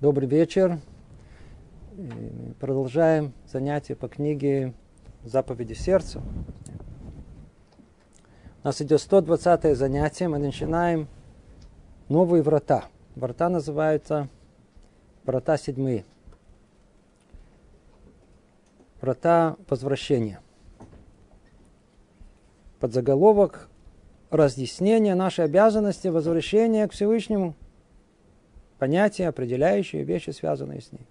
Добрый вечер. Мы продолжаем занятие по книге «Заповеди сердца». У нас идет 120 занятие. Мы начинаем новые врата. Врата называются врата седьмые. Врата возвращения. Подзаголовок разъяснение нашей обязанности возвращения к Всевышнему – понятия, определяющие вещи, связанные с ней.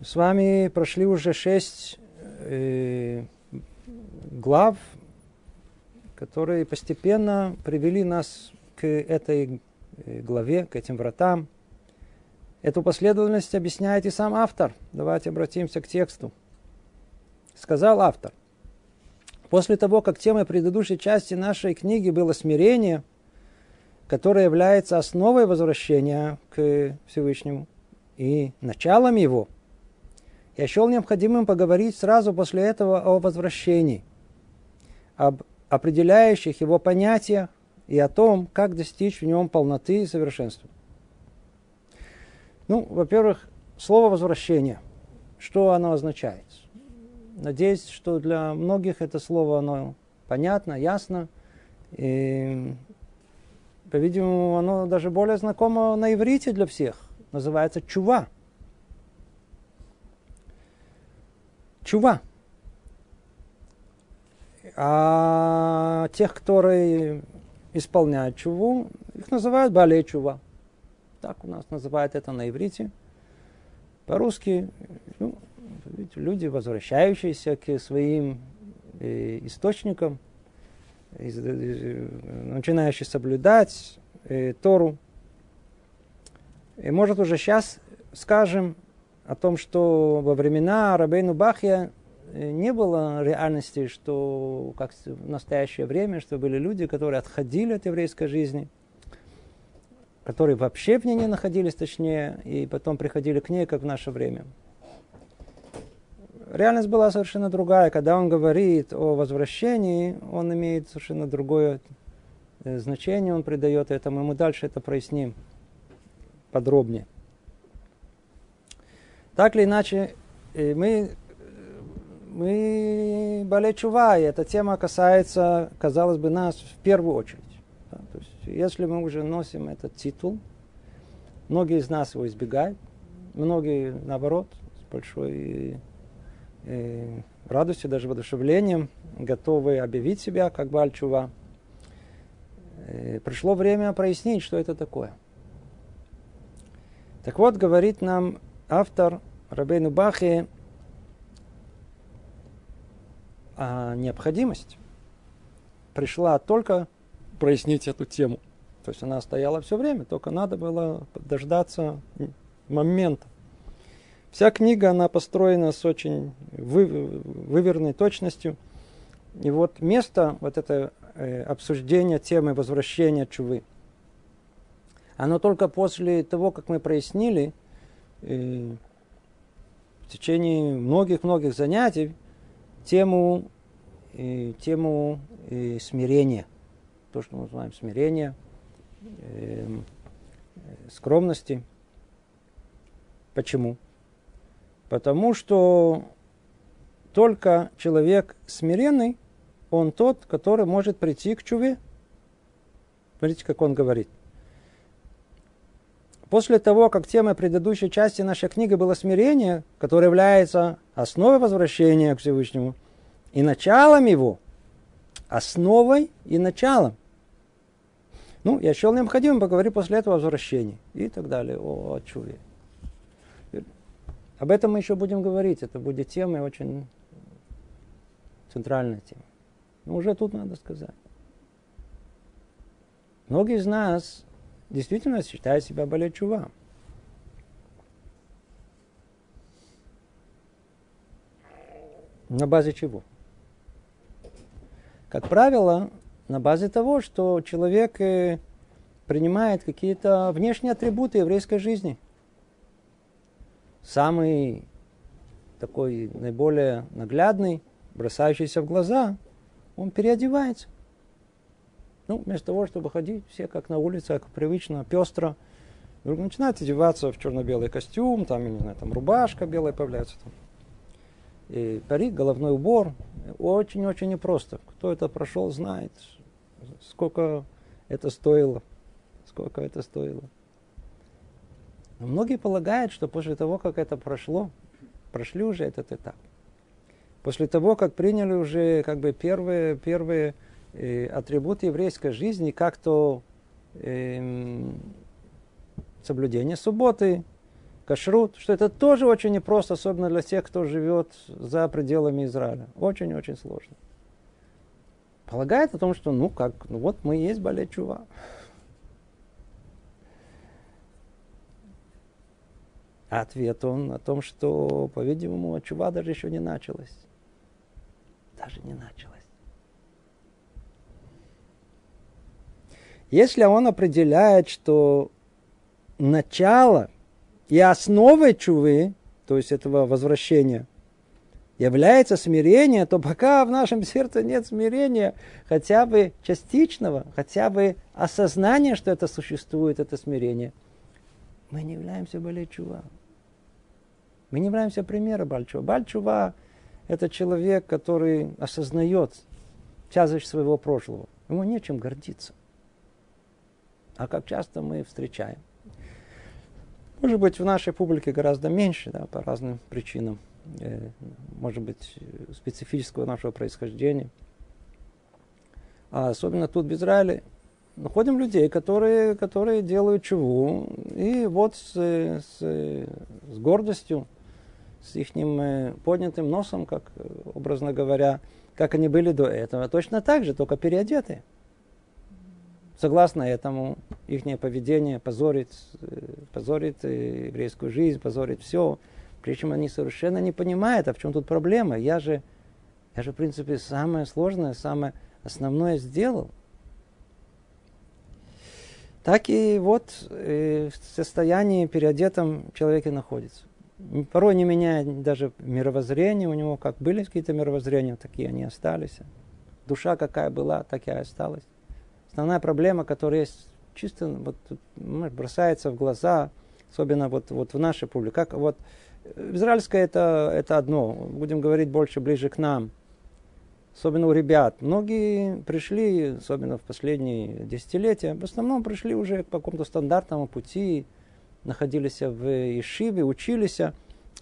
С вами прошли уже шесть э, глав, которые постепенно привели нас к этой э, главе, к этим вратам. Эту последовательность объясняет и сам автор. Давайте обратимся к тексту. Сказал автор. После того, как темой предыдущей части нашей книги было смирение – которое является основой возвращения к Всевышнему и началом его, я счел необходимым поговорить сразу после этого о возвращении, об определяющих его понятиях и о том, как достичь в нем полноты и совершенства. Ну, во-первых, слово «возвращение». Что оно означает? Надеюсь, что для многих это слово оно понятно, ясно. И по-видимому, оно даже более знакомо на иврите для всех. Называется чува. Чува. А тех, которые исполняют чуву, их называют балей чува. Так у нас называют это на иврите. По-русски ну, люди, возвращающиеся к своим э, источникам, начинающий соблюдать э, Тору. И может уже сейчас скажем о том, что во времена Рабейну Бахья э, не было реальности, что как в настоящее время, что были люди, которые отходили от еврейской жизни, которые вообще в ней не находились, точнее, и потом приходили к ней, как в наше время реальность была совершенно другая. Когда он говорит о возвращении, он имеет совершенно другое э, значение, он придает этому. И мы дальше это проясним подробнее. Так или иначе, э, мы, мы болечува, и эта тема касается, казалось бы, нас в первую очередь. Да? То есть, если мы уже носим этот титул, многие из нас его избегают, многие, наоборот, с большой э, радостью, даже воодушевлением, готовы объявить себя как Бальчува. Э, пришло время прояснить, что это такое. Так вот, говорит нам автор Рабейну Бахи а необходимость пришла только прояснить эту тему. То есть она стояла все время, только надо было дождаться момента. Вся книга, она построена с очень вы, выверенной точностью. И вот место, вот это э, обсуждение темы возвращения чувы, оно только после того, как мы прояснили э, в течение многих-многих занятий тему, э, тему э, смирения. То, что мы называем смирение, э, скромности. Почему? Потому что только человек смиренный, он тот, который может прийти к чуве. Смотрите, как он говорит. После того, как тема предыдущей части нашей книги было смирение, которое является основой возвращения к Всевышнему, и началом его, основой и началом. Ну, я счел необходимым поговорить после этого о возвращении и так далее, о, о чуве. Об этом мы еще будем говорить. Это будет тема очень центральная тема. Но уже тут надо сказать. Многие из нас действительно считают себя более чува. На базе чего? Как правило, на базе того, что человек э, принимает какие-то внешние атрибуты еврейской жизни – самый такой наиболее наглядный, бросающийся в глаза, он переодевается. Ну, вместо того, чтобы ходить все как на улице, как привычно, пестро, Вдруг начинает одеваться в черно-белый костюм, там, не знаю, там рубашка белая появляется. Там. И парик, головной убор. Очень-очень непросто. Кто это прошел, знает, сколько это стоило. Сколько это стоило. Но многие полагают, что после того, как это прошло, прошли уже этот этап. После того, как приняли уже как бы первые, первые э, атрибуты еврейской жизни, как то э, соблюдение субботы, кашрут, что это тоже очень непросто, особенно для тех, кто живет за пределами Израиля. Очень-очень сложно. Полагает о том, что ну как, ну вот мы есть Балет Чува. Ответ он о том, что, по-видимому, чува даже еще не началась. Даже не началась. Если он определяет, что начало и основой чувы, то есть этого возвращения, является смирение, то пока в нашем сердце нет смирения, хотя бы частичного, хотя бы осознания, что это существует, это смирение, мы не являемся более чува. Мы не являемся примером Бальчува. Бальчува – это человек, который осознает тяжесть своего прошлого. Ему нечем гордиться. А как часто мы встречаем. Может быть, в нашей публике гораздо меньше, да, по разным причинам. Э, может быть, специфического нашего происхождения. А особенно тут, в Израиле, находим людей, которые, которые делают чего. И вот с, с, с гордостью с их э, поднятым носом, как э, образно говоря, как они были до этого. Точно так же, только переодеты. Согласно этому, их поведение позорит, э, позорит еврейскую жизнь, позорит все. Причем они совершенно не понимают, а в чем тут проблема. Я же, я же, в принципе, самое сложное, самое основное сделал. Так и вот в состоянии переодетом человеке находится порой не меняет даже мировоззрение у него, как были какие-то мировоззрения, такие они остались. Душа какая была, такая осталась. Основная проблема, которая есть чисто вот, бросается в глаза, особенно вот, вот в нашей публике. Как, вот, израильское это, это одно, будем говорить больше ближе к нам. Особенно у ребят. Многие пришли, особенно в последние десятилетия, в основном пришли уже по какому-то стандартному пути, находились в Ишиве, учились,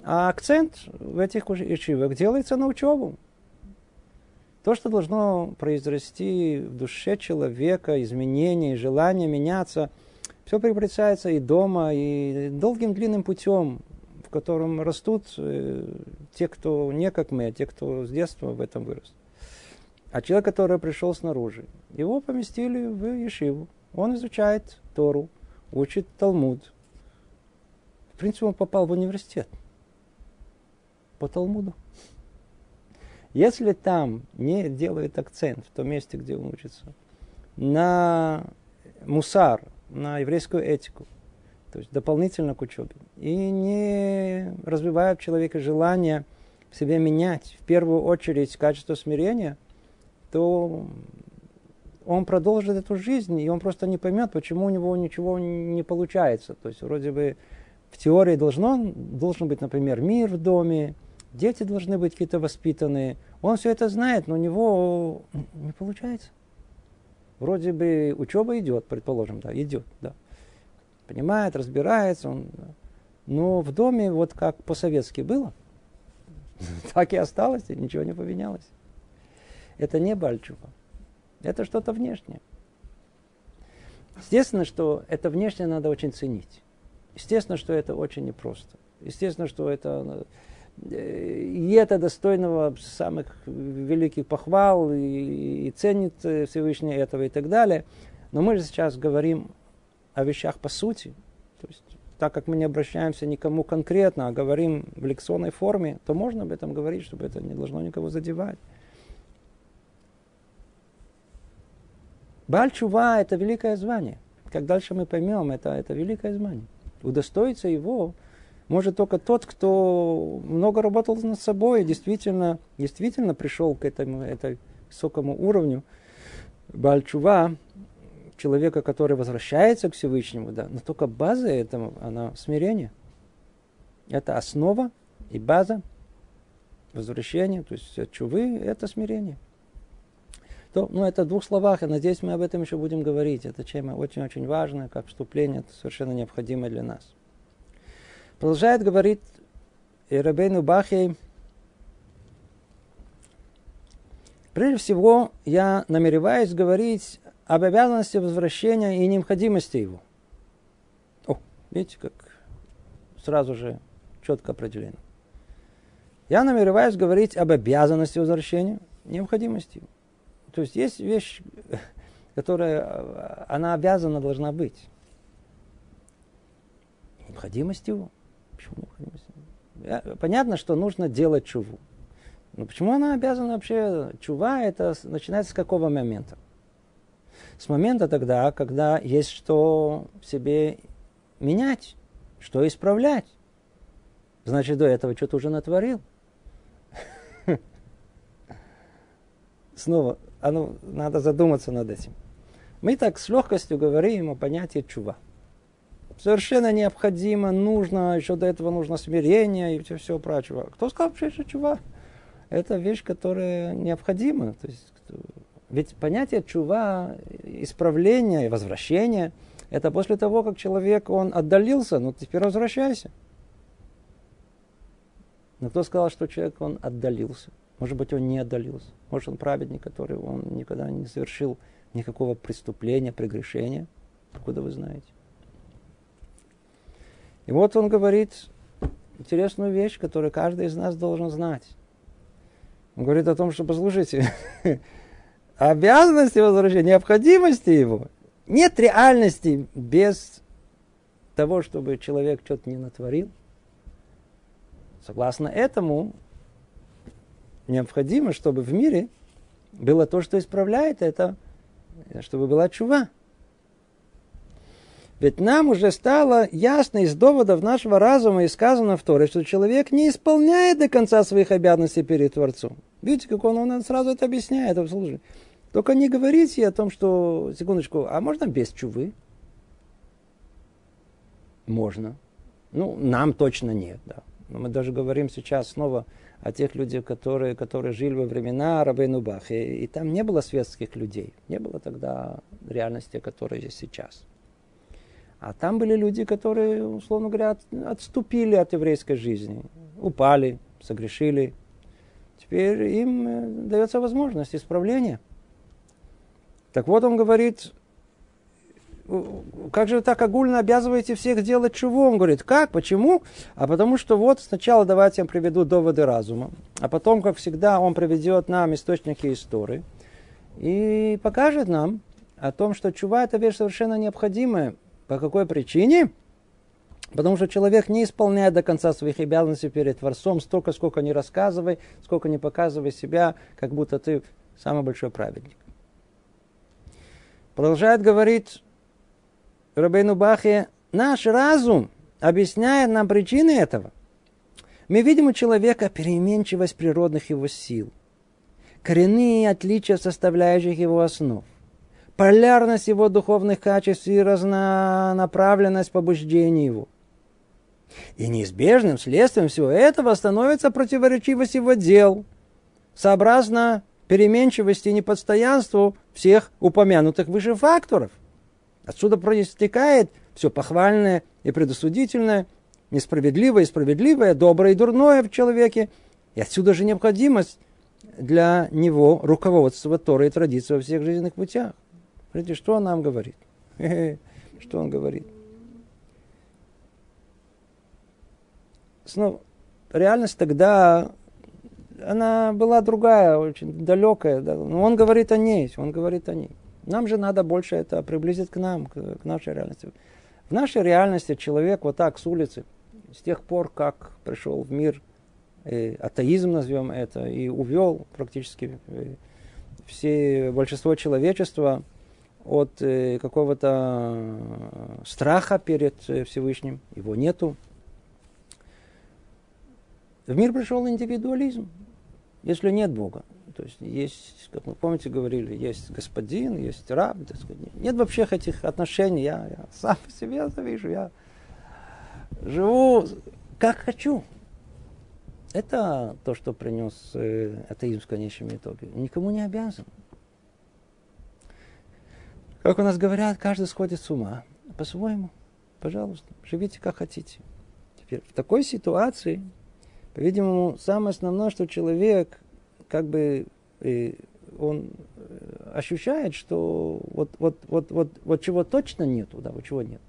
а акцент в этих Ишивах делается на учебу. То, что должно произрасти в душе человека, изменения, желание меняться, все приобретается и дома, и долгим длинным путем, в котором растут э, те, кто не как мы, а те, кто с детства в этом вырос. А человек, который пришел снаружи, его поместили в Ешиву. Он изучает Тору, учит Талмуд, в принципе, он попал в университет по Талмуду. Если там не делает акцент в том месте, где он учится, на мусар, на еврейскую этику, то есть дополнительно к учебе, и не развивает в человеке желание в себе менять, в первую очередь, качество смирения, то он продолжит эту жизнь, и он просто не поймет, почему у него ничего не получается. То есть вроде бы в теории должно, должен быть, например, мир в доме, дети должны быть какие-то воспитанные. Он все это знает, но у него не получается. Вроде бы учеба идет, предположим, да, идет, да. Понимает, разбирается, он, но в доме вот как по-советски было, так и осталось, и ничего не поменялось. Это не Бальчува. Это что-то внешнее. Естественно, что это внешнее надо очень ценить. Естественно, что это очень непросто. Естественно, что это э, и это достойного самых великих похвал и, и ценит э, Всевышний этого и так далее. Но мы же сейчас говорим о вещах по сути. То есть, так как мы не обращаемся никому конкретно, а говорим в лекционной форме, то можно об этом говорить, чтобы это не должно никого задевать. Бальчува – это великое звание. Как дальше мы поймем, это, это великое звание. Удостоиться его может только тот, кто много работал над собой, действительно, действительно пришел к этому, этой высокому уровню Бальчува, человека, который возвращается к Всевышнему, да, но только база этому, она смирение. Это основа и база возвращения, то есть чувы – это смирение. То, ну, это в двух словах, и надеюсь, мы об этом еще будем говорить. Это тема очень-очень важная, как вступление, это совершенно необходимо для нас. Продолжает говорить Рабейну Бахей, Прежде всего, я намереваюсь говорить об обязанности возвращения и необходимости его. О, видите, как сразу же четко определено. Я намереваюсь говорить об обязанности возвращения, необходимости его. То есть есть вещь, которая, она обязана должна быть. Необходимость его. Почему необходимость? Понятно, что нужно делать чуву. Но почему она обязана вообще? Чува это начинается с какого момента? С момента тогда, когда есть что в себе менять, что исправлять. Значит, до этого что-то уже натворил. Снова, а ну, надо задуматься над этим. Мы так с легкостью говорим о понятии чува. Совершенно необходимо, нужно, еще до этого нужно смирение и все, все прочее. Кто сказал, что чува? это вещь, которая необходима. То есть, ведь понятие чува, исправления и возвращения, это после того, как человек, он отдалился, ну теперь возвращайся. Но кто сказал, что человек, он отдалился? Может быть, он не отдалился. Может, он праведник, который он никогда не совершил никакого преступления, прегрешения. Откуда вы знаете? И вот он говорит интересную вещь, которую каждый из нас должен знать. Он говорит о том, что, послушайте, обязанности возвращения, необходимости его, нет реальности без того, чтобы человек что-то не натворил. Согласно этому, необходимо, чтобы в мире было то, что исправляет это, чтобы была чува. Ведь нам уже стало ясно из доводов нашего разума и сказано в Торе, что человек не исполняет до конца своих обязанностей перед Творцом. Видите, как он, он сразу это объясняет. Слушай, только не говорите о том, что, секундочку, а можно без чувы? Можно. Ну, нам точно нет, да. Но мы даже говорим сейчас снова о тех людях, которые, которые жили во времена Рабейну Бах. И, и там не было светских людей. Не было тогда реальности, которая есть сейчас. А там были люди, которые, условно говоря, отступили от еврейской жизни, упали, согрешили. Теперь им э, дается возможность исправления. Так вот он говорит, как же вы так огульно обязываете всех делать чего? Он говорит, как, почему? А потому что вот сначала давайте я приведу доводы разума, а потом, как всегда, он приведет нам источники истории и покажет нам о том, что чува это вещь совершенно необходимая. По какой причине? Потому что человек не исполняет до конца своих обязанностей перед Творцом столько, сколько не рассказывай, сколько не показывай себя, как будто ты самый большой праведник. Продолжает говорить Рабейну Бахе, наш разум объясняет нам причины этого. Мы видим у человека переменчивость природных его сил, коренные отличия составляющих его основ полярность его духовных качеств и разнонаправленность побуждений его. И неизбежным следствием всего этого становится противоречивость его дел, сообразно переменчивости и непостоянству всех упомянутых выше факторов. Отсюда проистекает все похвальное и предосудительное, несправедливое и справедливое, доброе и дурное в человеке. И отсюда же необходимость для него руководства Торой и традиции во всех жизненных путях. Смотрите, что он нам говорит. Что он говорит? Снова, реальность тогда, она была другая, очень далекая. Но он говорит о ней, он говорит о ней. Нам же надо больше это приблизить к нам, к, к нашей реальности. В нашей реальности человек вот так с улицы, с тех пор, как пришел в мир э, атеизм, назовем это, и увел практически э, все, большинство человечества от э, какого-то страха перед э, Всевышним, его нету. В мир пришел индивидуализм. Если нет Бога, То есть есть, как мы помните, говорили, есть господин, есть раб. Так сказать. Нет вообще этих отношений. Я, я сам по себе завижу. Я живу как хочу. Это то, что принес э, атеизм в конечном итоге. Никому не обязан. Как у нас говорят, каждый сходит с ума. По-своему. Пожалуйста, живите как хотите. Теперь в такой ситуации, по-видимому, самое основное, что человек как бы э, он э, ощущает, что вот, вот, вот, вот, вот чего точно нету, да, вот чего нет.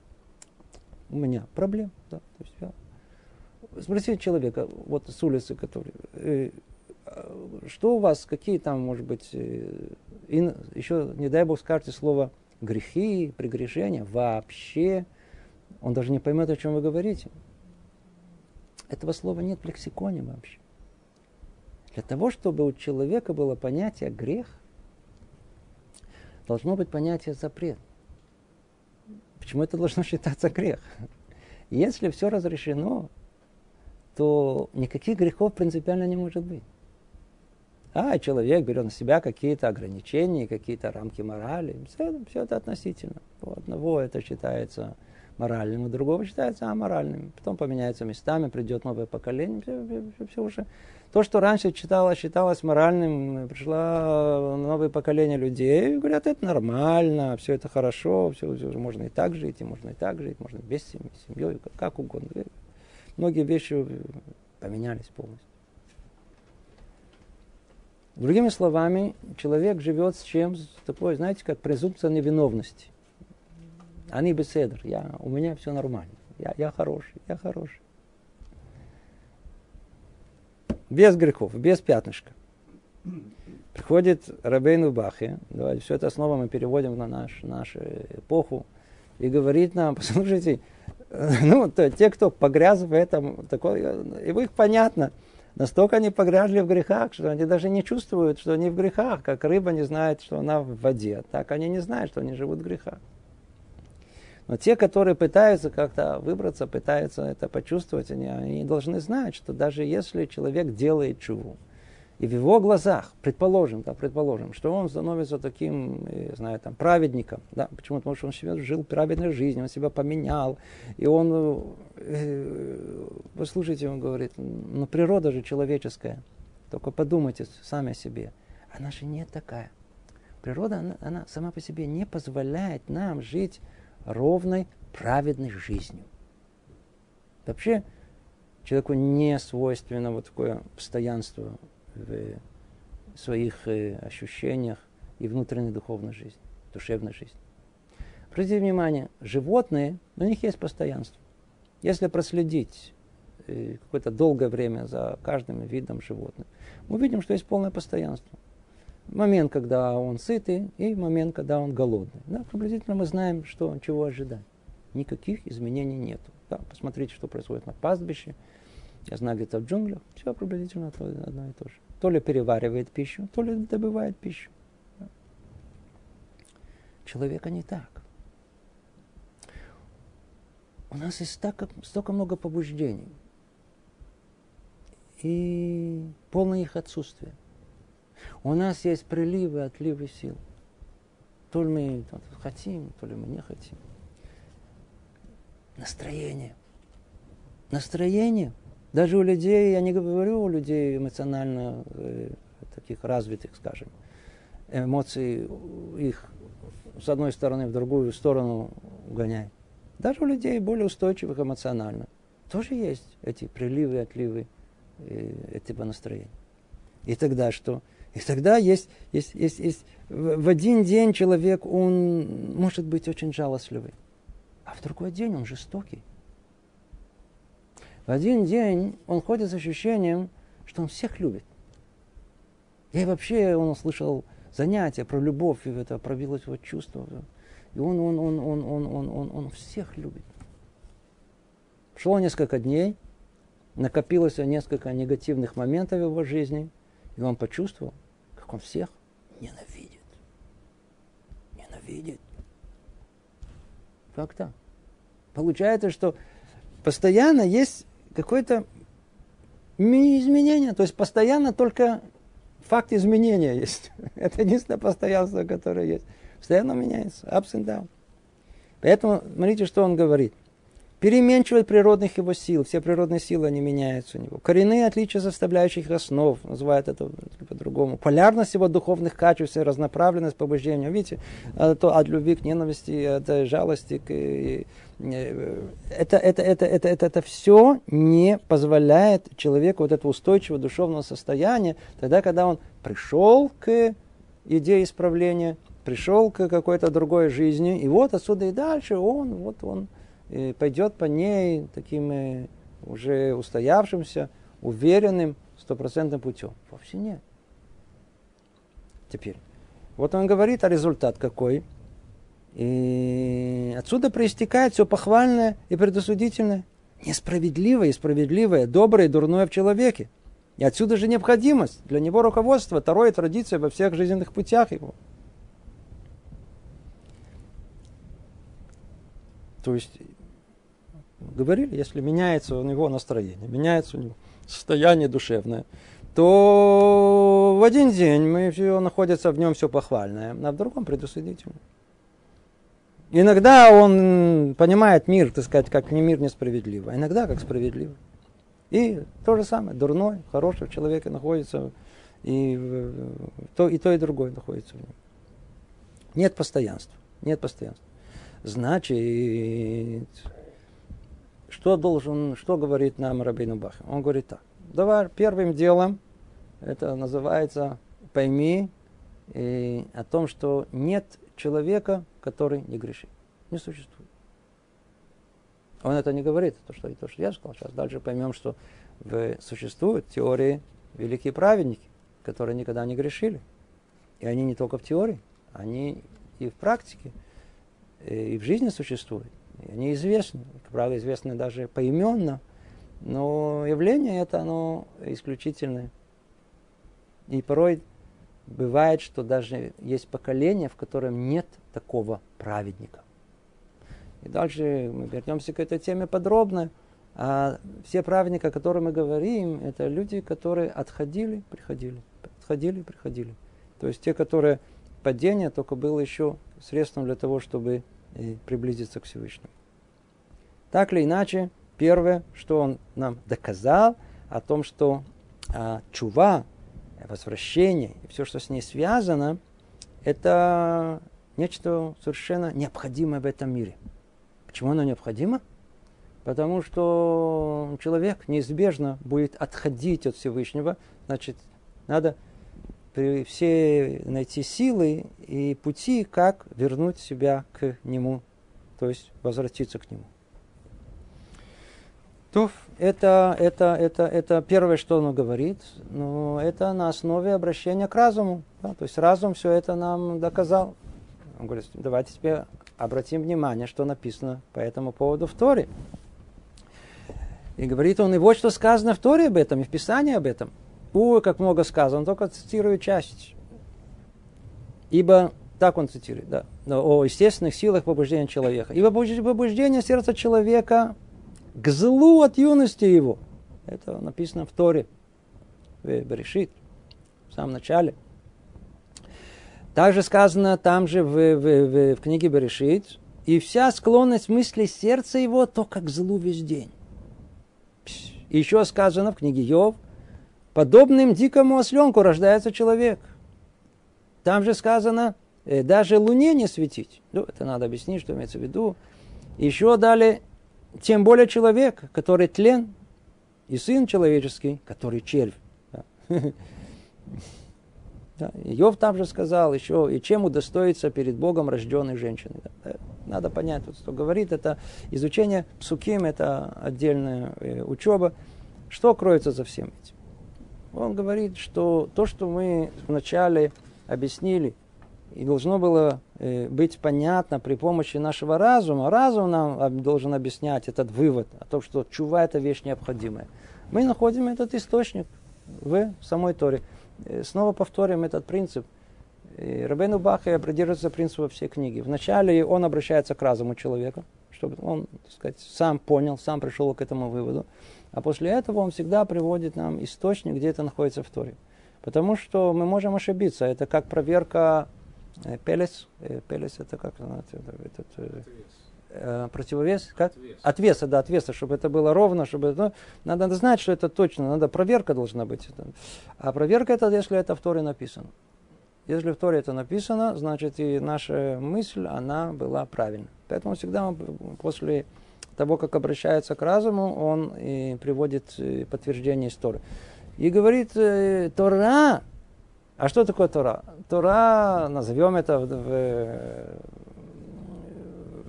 У меня проблем, да. То есть я спросите человека, вот с улицы, который, э, что у вас, какие там, может быть, э, еще, не дай бог, скажете слово грехи, прегрешения, вообще, он даже не поймет, о чем вы говорите. Этого слова нет в лексиконе вообще. Для того, чтобы у человека было понятие грех, должно быть понятие запрет. Почему это должно считаться грех? Если все разрешено, то никаких грехов принципиально не может быть. А человек берет на себя какие-то ограничения, какие-то рамки морали. Все, все это относительно. У одного это считается моральным, у другого считается аморальным. Потом поменяются местами, придет новое поколение, все, все, все, уже. То, что раньше читалось, считалось моральным, пришло новое поколение людей, и говорят, это нормально, все это хорошо, все, все, можно и так жить, и можно и так жить, можно без семьи, семьей, как, угодно многие вещи поменялись полностью. Другими словами, человек живет с чем? С такой, знаете, как презумпция невиновности. Они беседр. Я, у меня все нормально. Я, я хороший, я хороший. Без грехов, без пятнышка. Приходит Рабейну Бахе, давайте все это снова мы переводим на наш, нашу эпоху, и говорит нам, послушайте, ну, то, те, кто погряз в этом, такой, и их понятно, настолько они погрязли в грехах, что они даже не чувствуют, что они в грехах, как рыба не знает, что она в воде, так они не знают, что они живут в грехах. Но те, которые пытаются как-то выбраться, пытаются это почувствовать, они, они должны знать, что даже если человек делает чуву, и в его глазах, предположим, да, предположим, что он становится таким, я э, знаю, там, праведником, да, почему? Потому что он себя жил праведной жизнью, он себя поменял, и он, э, э вы слушайте, он говорит, ну природа же человеческая, только подумайте сами о себе, она же не такая. Природа, она, она сама по себе не позволяет нам жить ровной, праведной жизнью. Вообще, человеку не свойственно вот такое постоянство в своих э, ощущениях и внутренней духовной жизни, душевной жизни. Обратите внимание, животные, у них есть постоянство. Если проследить э, какое-то долгое время за каждым видом животных, мы видим, что есть полное постоянство. Момент, когда он сытый, и момент, когда он голодный. Да, приблизительно мы знаем, что, чего ожидать. Никаких изменений нету. Да, посмотрите, что происходит на пастбище. Я знаю, где-то в джунглях. Все приблизительно одно и то же. То ли переваривает пищу, то ли добывает пищу. Человека не так. У нас есть так, столько много побуждений. И полное их отсутствие. У нас есть приливы, отливы сил. То ли мы хотим, то ли мы не хотим. Настроение. Настроение – даже у людей, я не говорю у людей эмоционально э, таких развитых, скажем, эмоции их с одной стороны в другую сторону гоняет. Даже у людей более устойчивых эмоционально тоже есть эти приливы, отливы э, этого настроения. И тогда что? И тогда есть, есть, есть, есть в один день человек, он может быть очень жалостливый, а в другой день он жестокий. В один день он ходит с ощущением, что он всех любит. И вообще он услышал занятия про любовь, и это пробилось его чувство. И он, он, он, он, он, он, он, он всех любит. Шло несколько дней, накопилось несколько негативных моментов в его жизни, и он почувствовал, как он всех ненавидит. Ненавидит. Как так? Получается, что постоянно есть какое-то изменение. То есть постоянно только факт изменения есть. Это единственное постоянство, которое есть. Постоянно меняется. Ups and down. Поэтому, смотрите, что он говорит переменчивость природных его сил. Все природные силы, они меняются у него. Коренные отличия составляющих основ, называют это по-другому. Полярность его духовных качеств и разноправленность побуждения. Видите, то от любви к ненависти, от жалости к... Это, это, это, это, это, это все не позволяет человеку вот этого устойчивого душевного состояния, тогда, когда он пришел к идее исправления, пришел к какой-то другой жизни, и вот отсюда и дальше он, вот он, пойдет по ней таким э, уже устоявшимся, уверенным, стопроцентным путем. Вовсе нет. Теперь, вот он говорит, а результат какой? И отсюда проистекает все похвальное и предосудительное. Несправедливое и справедливое, доброе и дурное в человеке. И отсюда же необходимость для него руководства, второе традиция во всех жизненных путях его. То есть говорили, если меняется у него настроение, меняется у него состояние душевное, то в один день мы все находится в нем все похвальное, а в другом предусудительное. Иногда он понимает мир, так сказать, как не мир несправедливый, а иногда как справедливый. И то же самое, дурной, хороший в человеке находится, и то, и то, и другое находится в нем. Нет постоянства, нет постоянства. Значит, что должен, что говорит нам Рабину Бах? Он говорит так. Давай первым делом, это называется, пойми и, о том, что нет человека, который не грешит. Не существует. Он это не говорит, то, что, то, что я сказал. Сейчас дальше поймем, что в, существуют теории великие праведники, которые никогда не грешили. И они не только в теории, они и в практике, и в жизни существуют. Они известны, правило, известны даже поименно, но явление это, оно исключительное. И порой бывает, что даже есть поколение, в котором нет такого праведника. И дальше мы вернемся к этой теме подробно. А все праведники, о которых мы говорим, это люди, которые отходили, приходили, отходили, приходили. То есть те, которые падение только было еще средством для того, чтобы и приблизиться к Всевышнему. Так или иначе, первое, что он нам доказал, о том, что а, чува, возвращение и все, что с ней связано, это нечто совершенно необходимое в этом мире. Почему оно необходимо? Потому что человек неизбежно будет отходить от Всевышнего, значит, надо все найти силы и пути, как вернуть себя к Нему, то есть возвратиться к Нему. То это, это, это, это первое, что он говорит, но это на основе обращения к разуму. Да? То есть разум все это нам доказал. Он говорит, давайте теперь обратим внимание, что написано по этому поводу в Торе. И говорит он, и вот что сказано в Торе об этом, и в Писании об этом – Ой, как много сказано, он только цитирует часть. Ибо, так он цитирует, да, о естественных силах побуждения человека. Ибо побуждение сердца человека к злу от юности его. Это написано в Торе, в Берешит, в самом начале. Также сказано там же в, в, в, в книге Берешит, и вся склонность мысли сердца его только к злу весь день. еще сказано в книге Йов, Подобным дикому осленку рождается человек. Там же сказано, э, даже луне не светить. Ну, это надо объяснить, что имеется в виду. Еще далее, тем более человек, который тлен, и сын человеческий, который червь. Да. Иов там же сказал еще, и чем удостоится перед Богом рожденной женщины. Надо понять, вот, что говорит, это изучение псуким, это отдельная э, учеба. Что кроется за всем этим? Он говорит, что то, что мы вначале объяснили, и должно было э, быть понятно при помощи нашего разума, разум нам должен объяснять этот вывод о том, что чува это вещь необходимая. Мы находим этот источник в самой Торе. Э, снова повторим этот принцип. Рабейну Баха придерживается принципа всей книги. Вначале он обращается к разуму человека, чтобы он так сказать, сам понял, сам пришел к этому выводу. А после этого он всегда приводит нам источник, где это находится в Торе. Потому что мы можем ошибиться. Это как проверка э, пелес. Пелес это как знаете, этот, э, э, противовес, как? Отвес. От веса, да, от веса, чтобы это было ровно, чтобы, ну, надо, надо знать, что это точно, надо, проверка должна быть. А проверка это, если это в Торе написано. Если в Торе это написано, значит и наша мысль, она была правильна. Поэтому всегда после того, как обращается к разуму, он и приводит э, подтверждение из Торы. И говорит, э, Тора, а что такое Тора? Тора, назовем это в, в,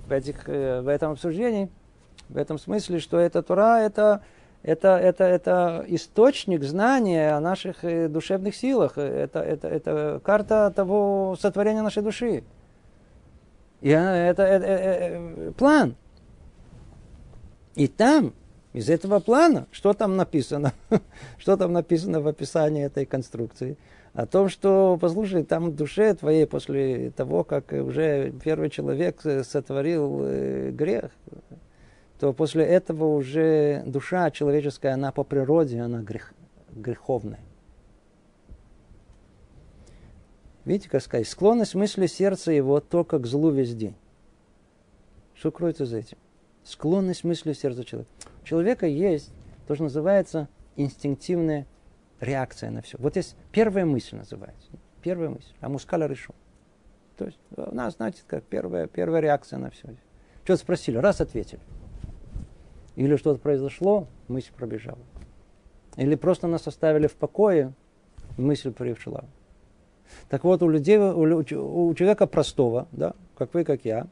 в, этих, э, в этом обсуждении, в этом смысле, что это Тора, это, это, это, это источник знания о наших душевных силах, это, это, это карта того сотворения нашей души. И это, это, это план. И там, из этого плана, что там написано? что там написано в описании этой конструкции? О том, что, послушай, там в душе твоей после того, как уже первый человек сотворил э, грех, то после этого уже душа человеческая, она по природе, она грех, греховная. Видите, как сказать, склонность мысли сердца его только к злу весь день. Что кроется за этим? склонность мысли в сердце человека. У человека есть то, что называется инстинктивная реакция на все. Вот есть первая мысль называется. Первая мысль. А мускаля решу. То есть у нас, значит, как первая, первая реакция на все. Что-то спросили, раз ответили. Или что-то произошло, мысль пробежала. Или просто нас оставили в покое, мысль пришла. Так вот, у людей, у, у человека простого, да, как вы, как я,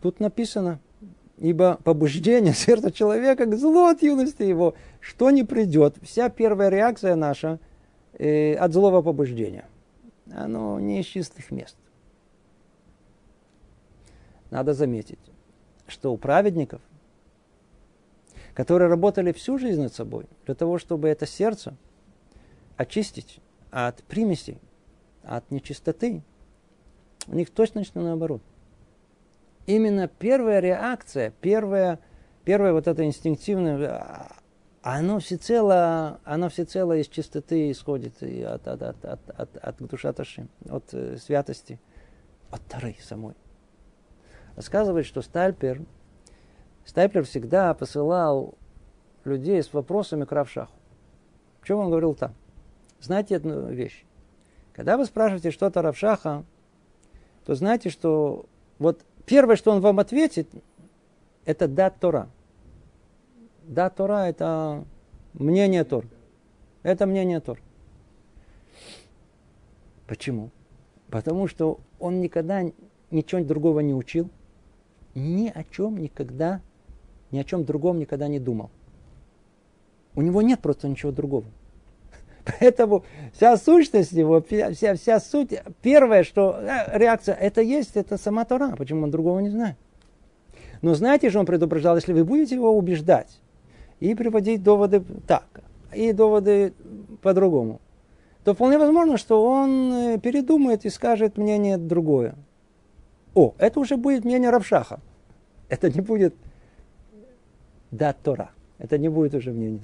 тут написано, Ибо побуждение сердца человека к злу от юности его, что не придет. Вся первая реакция наша э, от злого побуждения. Оно не из чистых мест. Надо заметить, что у праведников, которые работали всю жизнь над собой, для того, чтобы это сердце очистить от примесей, от нечистоты, у них точно наоборот – именно первая реакция, первая, первая вот это инстинктивное, оно всецело, оно всецело из чистоты исходит и от, от, от, от, от, от душа Таши, от э, святости, от Тары самой. Рассказывает, что Стальпер, Стальпер всегда посылал людей с вопросами к Равшаху. Чем он говорил там? Знаете одну вещь? Когда вы спрашиваете что-то Равшаха, то знаете, что вот Первое, что он вам ответит, это да Тора. Да Тора – это мнение Тор. Это мнение Тор. Почему? Потому что он никогда ничего другого не учил, ни о чем никогда, ни о чем другом никогда не думал. У него нет просто ничего другого. Поэтому вся сущность его, вся, вся суть, первое, что э, реакция, это есть, это сама Тора. Почему он другого не знает? Но знаете же, он предупреждал, если вы будете его убеждать и приводить доводы так, и доводы по-другому, то вполне возможно, что он э, передумает и скажет мнение другое. О, это уже будет мнение Равшаха. Это не будет да Тора. Это не будет уже мнение.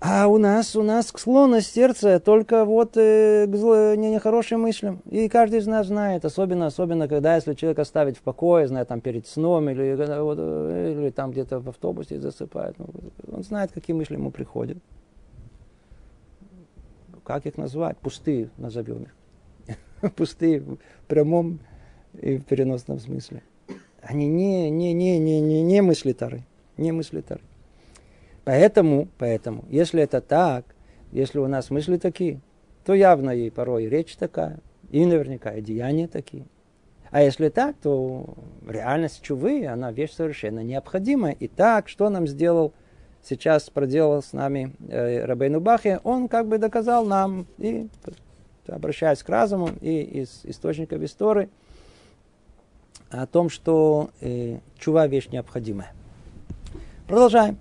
А у нас, у нас склонность сердца только вот э, к зло, не, нехорошим мыслям. И каждый из нас знает, особенно, особенно, когда если человек оставить в покое, знает, там перед сном или, вот, э, или там где-то в автобусе засыпает. Ну, он знает, какие мысли ему приходят. Как их назвать? Пустые назовем их. Пустые в прямом и в переносном смысле. Они не, не, не, не, не, не мысли Тары. Не мысли Тары. Поэтому, поэтому, если это так, если у нас мысли такие, то явно и порой речь такая, и наверняка и деяния такие. А если так, то реальность чувы, она вещь совершенно необходимая. И так, что нам сделал сейчас, проделал с нами э, Рабейну Бахе, он как бы доказал нам, и обращаясь к разуму, и из источников истории, о том, что э, чува вещь необходимая. Продолжаем.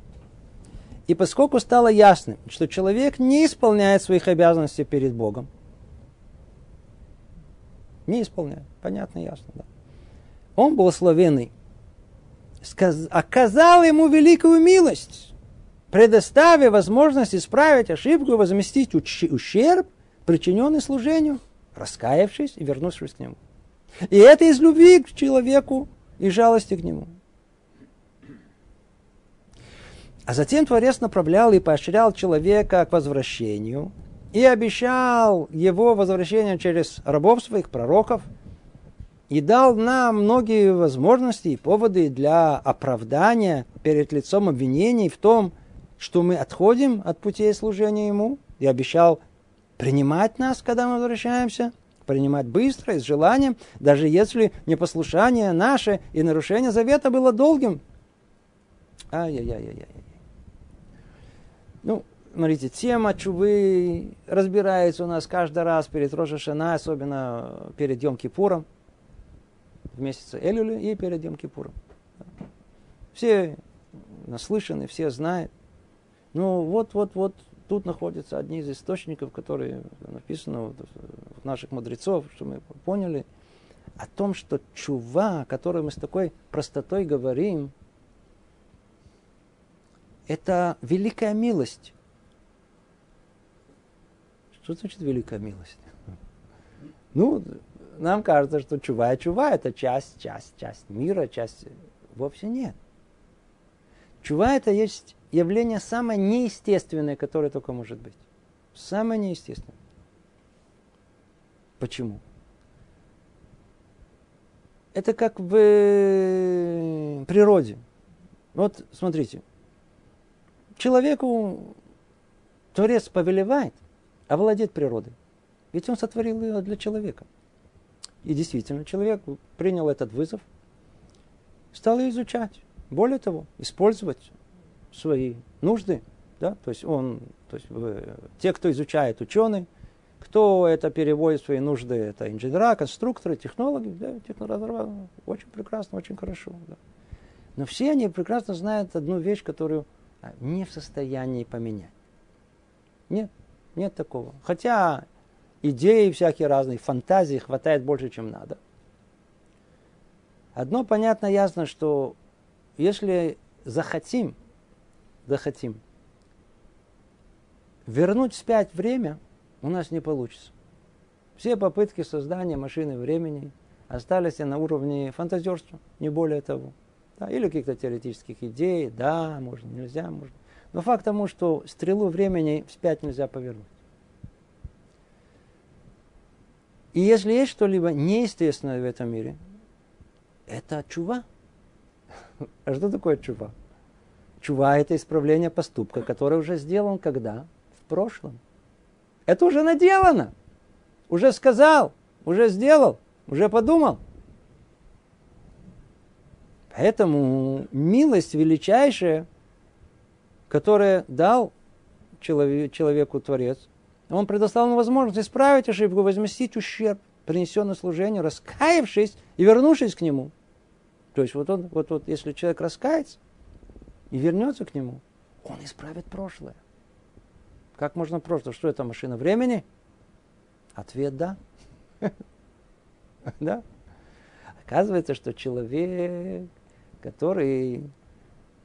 И поскольку стало ясным, что человек не исполняет своих обязанностей перед Богом, не исполняет, понятно, ясно, да. Он благословенный, сказ, оказал ему великую милость. предоставив возможность исправить ошибку и возместить ущерб, причиненный служению, раскаявшись и вернувшись к нему. И это из любви к человеку и жалости к нему. А затем Творец направлял и поощрял человека к возвращению и обещал его возвращение через рабов своих пророков и дал нам многие возможности и поводы для оправдания перед лицом обвинений в том, что мы отходим от путей служения Ему, и обещал принимать нас, когда мы возвращаемся, принимать быстро и с желанием, даже если непослушание наше и нарушение завета было долгим. Ай-яй-яй-яй-яй. Ну, смотрите, тема чувы разбирается у нас каждый раз перед Рожешана, особенно перед Йом Кипуром, в месяце Элюля и перед Йом Кипуром. Все наслышаны, все знают. Ну, вот-вот-вот тут находятся одни из источников, которые написаны вот в наших мудрецов, что мы поняли, о том, что чува, о которой мы с такой простотой говорим, это великая милость. Что значит великая милость? Ну, нам кажется, что чува и чува это часть, часть, часть мира, часть... Вовсе нет. Чува это есть явление самое неестественное, которое только может быть. Самое неестественное. Почему? Это как в природе. Вот смотрите, человеку Творец повелевает овладеть природой. Ведь он сотворил ее для человека. И действительно, человек принял этот вызов, стал ее изучать. Более того, использовать свои нужды. Да? То есть он, то есть те, кто изучает ученый, кто это переводит свои нужды, это инженера, конструкторы, технологи, да, техноразработчики, очень прекрасно, очень хорошо. Да. Но все они прекрасно знают одну вещь, которую не в состоянии поменять. Нет, нет такого. Хотя идеи всякие разные, фантазии хватает больше, чем надо. Одно понятно, ясно, что если захотим, захотим вернуть вспять время, у нас не получится. Все попытки создания машины времени остались на уровне фантазерства, не более того. Да, или каких-то теоретических идей, да, можно, нельзя, можно. Но факт тому, что стрелу времени вспять нельзя повернуть. И если есть что-либо неестественное в этом мире, это чува. А что такое чува? Чува – это исправление поступка, который уже сделан когда? В прошлом. Это уже наделано. Уже сказал, уже сделал, уже подумал. Поэтому милость величайшая, которая дал человеку Творец, он предоставил ему возможность исправить ошибку, возместить ущерб, принесенный служению, раскаявшись и вернувшись к нему. То есть вот, он, вот, вот если человек раскается и вернется к нему, он исправит прошлое. Как можно прошлое? Что это машина времени? Ответ да. Да. Оказывается, что человек который,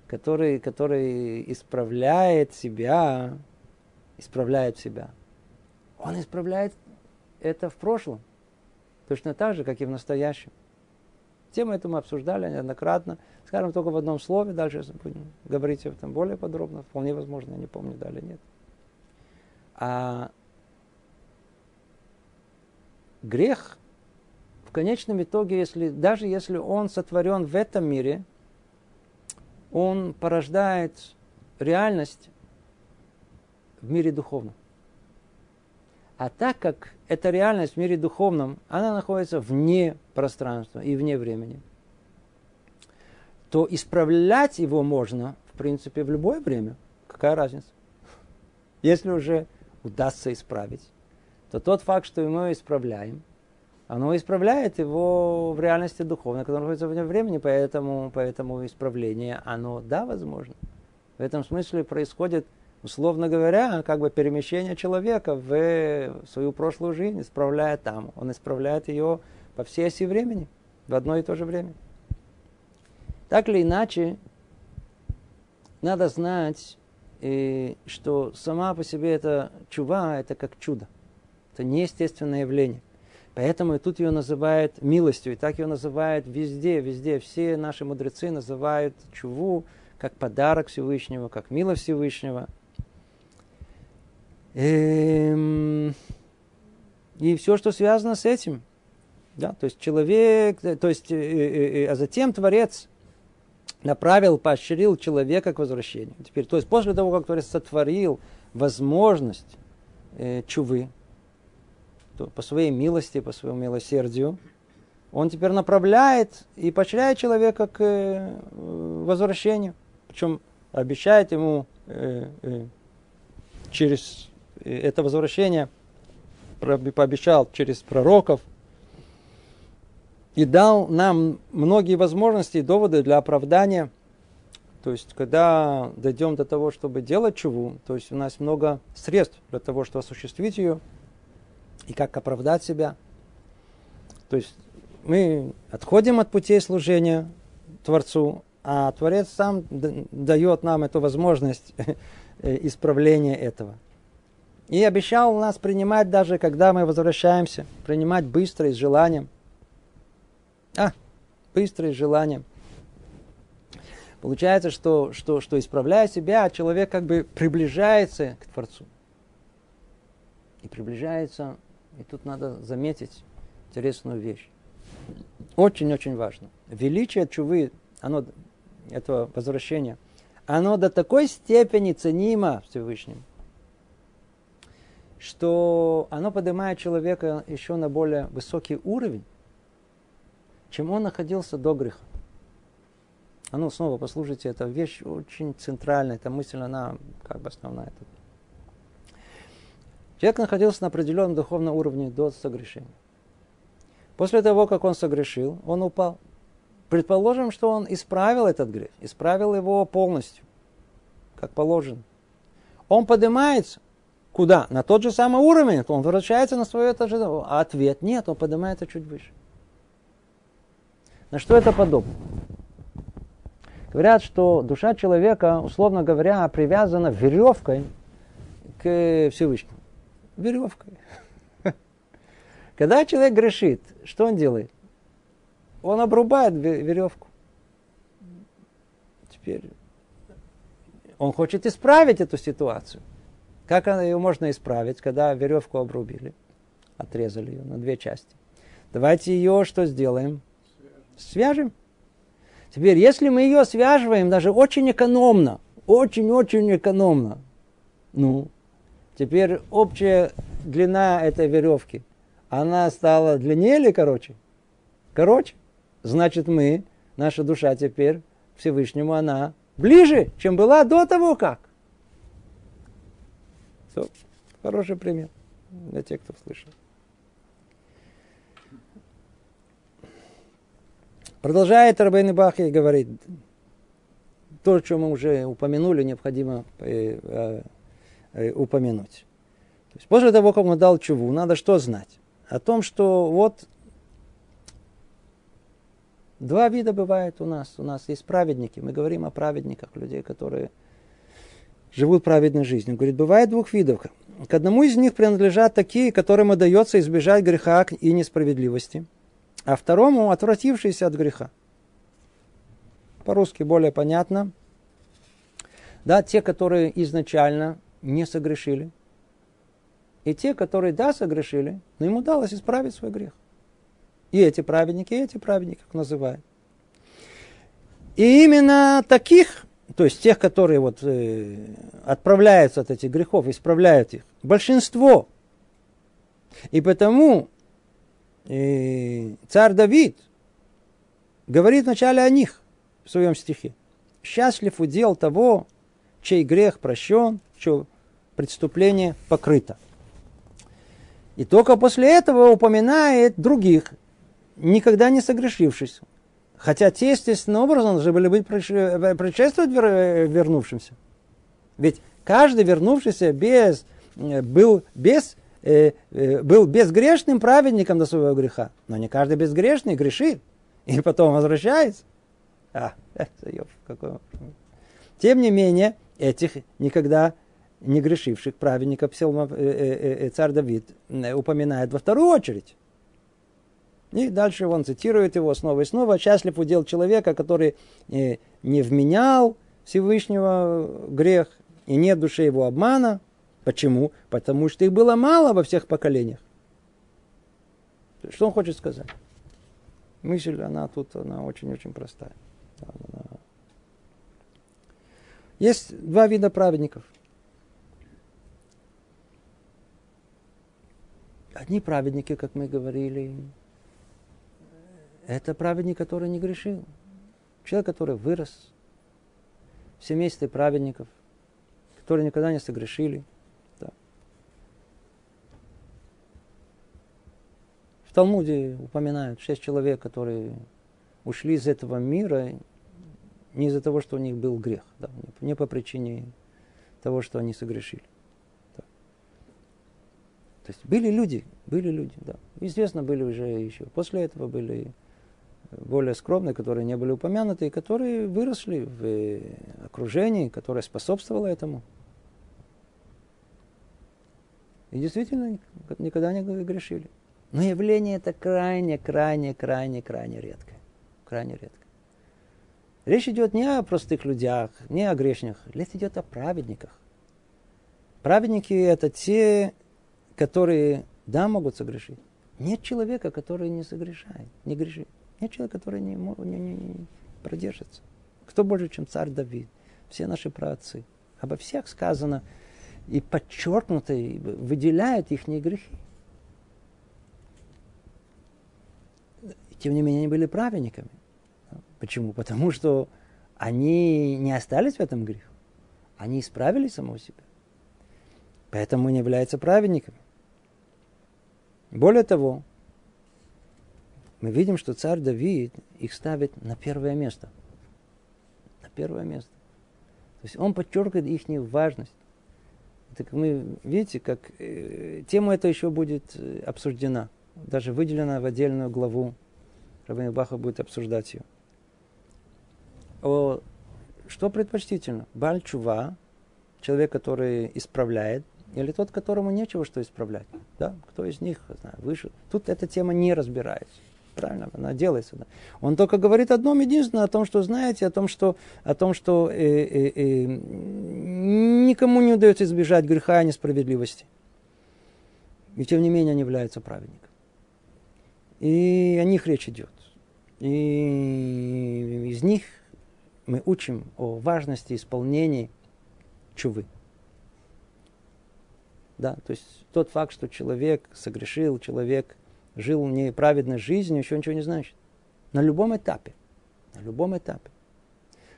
который, который исправляет себя, исправляет себя. Он исправляет это в прошлом. Точно так же, как и в настоящем. Тему эту мы обсуждали неоднократно. Скажем только в одном слове, дальше будем говорить об этом более подробно. Вполне возможно, я не помню, да или нет. А грех в конечном итоге, если, даже если он сотворен в этом мире, он порождает реальность в мире духовном. А так как эта реальность в мире духовном, она находится вне пространства и вне времени, то исправлять его можно, в принципе, в любое время. Какая разница? Если уже удастся исправить, то тот факт, что мы исправляем – оно исправляет его в реальности духовной, которая находится вне времени, поэтому, поэтому исправление, оно, да, возможно. В этом смысле происходит, условно говоря, как бы перемещение человека в свою прошлую жизнь, исправляя там. Он исправляет ее по всей оси времени, в одно и то же время. Так или иначе, надо знать и что сама по себе эта чува, это как чудо. Это неестественное явление. Поэтому и тут ее называют милостью, и так ее называют везде, везде. Все наши мудрецы называют чуву как подарок Всевышнего, как милость Всевышнего. Эм... И все, что связано с этим. Да, то есть человек, то есть, э, э, э, а затем Творец направил, поощрил человека к возвращению. Теперь, то есть после того, как Творец сотворил возможность э, чувы, то по своей милости, по своему милосердию, он теперь направляет и поощряет человека к э, возвращению. Причем обещает ему э, э, через это возвращение, пообещал через пророков, и дал нам многие возможности и доводы для оправдания. То есть, когда дойдем до того, чтобы делать чуву, то есть у нас много средств для того, чтобы осуществить ее, и как оправдать себя. То есть мы отходим от путей служения Творцу, а Творец сам дает нам эту возможность исправления этого. И обещал нас принимать даже, когда мы возвращаемся, принимать быстро и с желанием. А, быстро и с желанием. Получается, что, что, что исправляя себя, человек как бы приближается к Творцу. И приближается, и тут надо заметить интересную вещь. Очень-очень важно. Величие чувы, оно, этого возвращения, оно до такой степени ценимо Всевышним, что оно поднимает человека еще на более высокий уровень, чем он находился до греха. А ну, снова послушайте, эта вещь очень центральная, эта мысль, она как бы основная. Человек находился на определенном духовном уровне до согрешения. После того, как он согрешил, он упал. Предположим, что он исправил этот грех, исправил его полностью, как положено. Он поднимается. Куда? На тот же самый уровень. Он возвращается на свое это же. А ответ нет, он поднимается чуть выше. На что это подобно? Говорят, что душа человека, условно говоря, привязана веревкой к Всевышнему. Веревкой. Когда человек грешит, что он делает? Он обрубает веревку. Теперь он хочет исправить эту ситуацию. Как ее можно исправить, когда веревку обрубили, отрезали ее на две части? Давайте ее что сделаем? Свяжем. Теперь, если мы ее связываем даже очень экономно, очень-очень экономно, ну, теперь общая длина этой веревки, она стала длиннее или короче? Короче. Значит, мы, наша душа теперь Всевышнему, она ближе, чем была до того, как. Все. Хороший пример для тех, кто слышал. Продолжает Рабейн Бахи и говорит, то, что мы уже упомянули, необходимо э, э, упомянуть. То есть после того, как он дал чуву, надо что знать? О том, что вот два вида бывает у нас. У нас есть праведники. Мы говорим о праведниках, людей, которые живут праведной жизнью. Говорит, бывает двух видов. К одному из них принадлежат такие, которым удается избежать греха и несправедливости – а второму отвратившийся от греха. По-русски более понятно. Да, те, которые изначально не согрешили, и те, которые да, согрешили, но им удалось исправить свой грех. И эти праведники, и эти праведники, как называют. И именно таких, то есть тех, которые вот, э, отправляются от этих грехов, исправляют их, большинство. И потому и царь Давид говорит вначале о них в своем стихе. Счастлив удел того, чей грех прощен, чье преступление покрыто. И только после этого упоминает других, никогда не согрешившись. Хотя те, естественным образом, должны были быть предшествовать вернувшимся. Ведь каждый вернувшийся без, э, был без э, э, был безгрешным праведником до своего греха. Но не каждый безгрешный грешит и потом возвращается. А. Тем не менее, этих никогда не грешивших праведников псалма, э, э, э, царь Давид упоминает во вторую очередь. И дальше он цитирует его снова и снова. «Счастлив удел человека, который не вменял Всевышнего грех, и нет в душе его обмана». Почему? Потому что их было мало во всех поколениях. Что он хочет сказать? Мысль, она тут, она очень-очень простая. Есть два вида праведников. Одни праведники, как мы говорили, это праведник, который не грешил. Человек, который вырос в семействе праведников, которые никогда не согрешили. Да. В Талмуде упоминают шесть человек, которые ушли из этого мира не из-за того, что у них был грех, да, не по причине того, что они согрешили. Есть были люди, были люди, да. Естественно, были уже еще. После этого были более скромные, которые не были упомянуты, и которые выросли в э, окружении, которое способствовало этому. И действительно никогда не грешили. Но явление это крайне, крайне, крайне, крайне редкое. Крайне редко. Речь идет не о простых людях, не о грешниках. Речь идет о праведниках. Праведники это те, которые, да, могут согрешить. Нет человека, который не согрешает, не грешит. Нет человека, который не, не, не, не продержится. Кто больше, чем царь Давид? Все наши праотцы. Обо всех сказано и подчеркнуто, и выделяют их грехи. И, тем не менее, они были праведниками. Почему? Потому что они не остались в этом грехе. Они исправили самого себя. Поэтому они являются праведниками. Более того, мы видим, что царь Давид их ставит на первое место. На первое место. То есть он подчеркивает их важность. Это как мы видите, как э, тема эта еще будет э, обсуждена. Даже выделена в отдельную главу. Рабин Баха будет обсуждать ее. О, что предпочтительно? Бальчува, человек, который исправляет, или тот, которому нечего что исправлять. Да? Кто из них знаю, выше? Тут эта тема не разбирается. Правильно, она делается. Да. Он только говорит одном единственном, о том, что знаете, о том, что, о том, что э, э, э, никому не удается избежать греха и несправедливости. И тем не менее они являются праведниками. И о них речь идет. И из них мы учим о важности исполнения чувы. Да, то есть тот факт, что человек согрешил, человек жил неправедной жизнью, еще ничего не значит. На любом этапе. На любом этапе.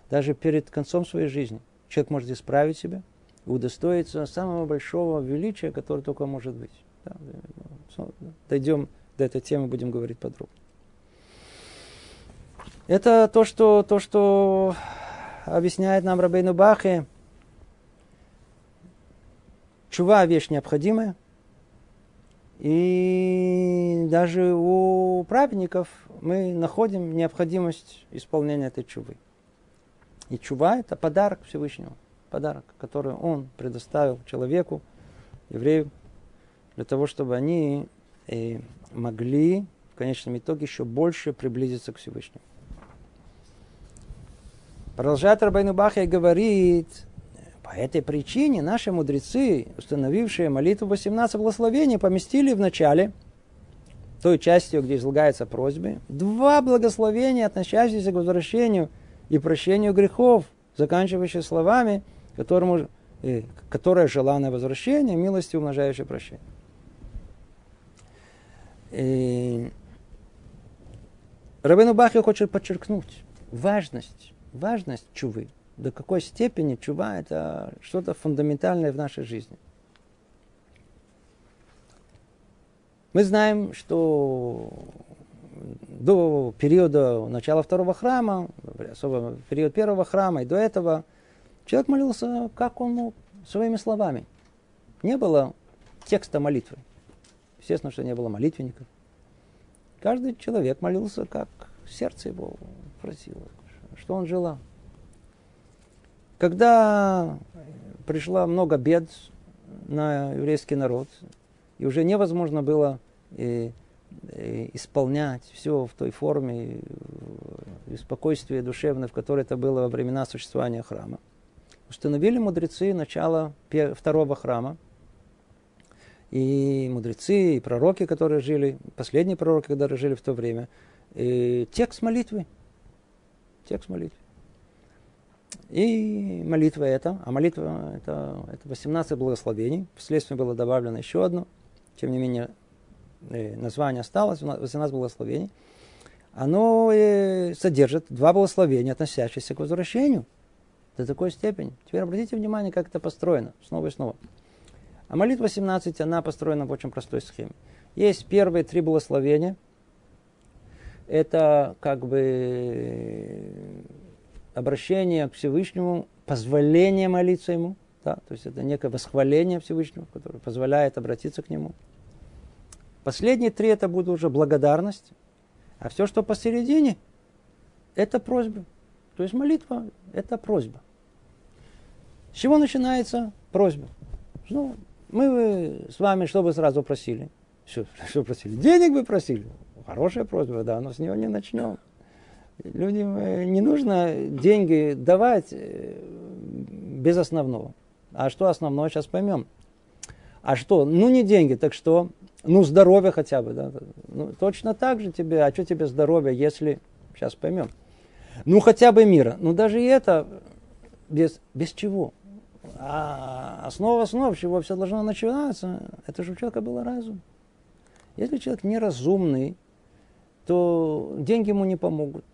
Даже перед концом своей жизни человек может исправить себя и удостоиться самого большого величия, которое только может быть. Да, дойдем до этой темы, будем говорить подробно. Это то, что, то, что объясняет нам Рабейну Бахе. Чува – вещь необходимая – и даже у праведников мы находим необходимость исполнения этой чувы. И чува – это подарок Всевышнего. Подарок, который он предоставил человеку, еврею, для того, чтобы они э, могли в конечном итоге еще больше приблизиться к Всевышнему. Продолжает Рабайну Бахя и говорит, по этой причине наши мудрецы, установившие молитву 18 благословений, поместили в начале той частью, где излагаются просьбы, два благословения, относящиеся к возвращению и прощению грехов, заканчивающие словами, которому, э, которое желанное возвращение, милости умножающее прощение. И Рабину Бахи хочет подчеркнуть важность, важность чувы, до какой степени чува это что-то фундаментальное в нашей жизни. Мы знаем, что до периода начала второго храма, особо период первого храма и до этого, человек молился, как он мог, своими словами. Не было текста молитвы. Естественно, что не было молитвенников. Каждый человек молился, как сердце его просило, что он желал. Когда пришло много бед на еврейский народ, и уже невозможно было э, э, исполнять все в той форме и спокойствие душевное, в которой это было во времена существования храма. Установили мудрецы начало второго храма, и мудрецы, и пророки, которые жили, последние пророки, которые жили в то время, и текст молитвы. Текст молитвы. И молитва это, а молитва это, это 18 благословений, впоследствии было добавлено еще одно, тем не менее э, название осталось, 18 благословений, оно э, содержит два благословения, относящиеся к возвращению до такой степени. Теперь обратите внимание, как это построено, снова и снова. А молитва 17, она построена в очень простой схеме. Есть первые три благословения. Это как бы обращение к Всевышнему, позволение молиться Ему. Да? То есть это некое восхваление Всевышнего, которое позволяет обратиться к Нему. Последние три это будут уже благодарность. А все, что посередине, это просьба. То есть молитва – это просьба. С чего начинается просьба? Ну, мы с вами что бы сразу просили? Что, что просили? Денег бы просили. Хорошая просьба, да, но с нее не начнем. Людям э, не нужно деньги давать э, без основного. А что основное, сейчас поймем. А что? Ну не деньги, так что? Ну здоровье хотя бы. Да? Ну, точно так же тебе. А что тебе здоровье, если... Сейчас поймем. Ну хотя бы мира. Ну даже и это без, без чего? А основа основ, чего все должно начинаться, это же у человека был разум. Если человек неразумный, то деньги ему не помогут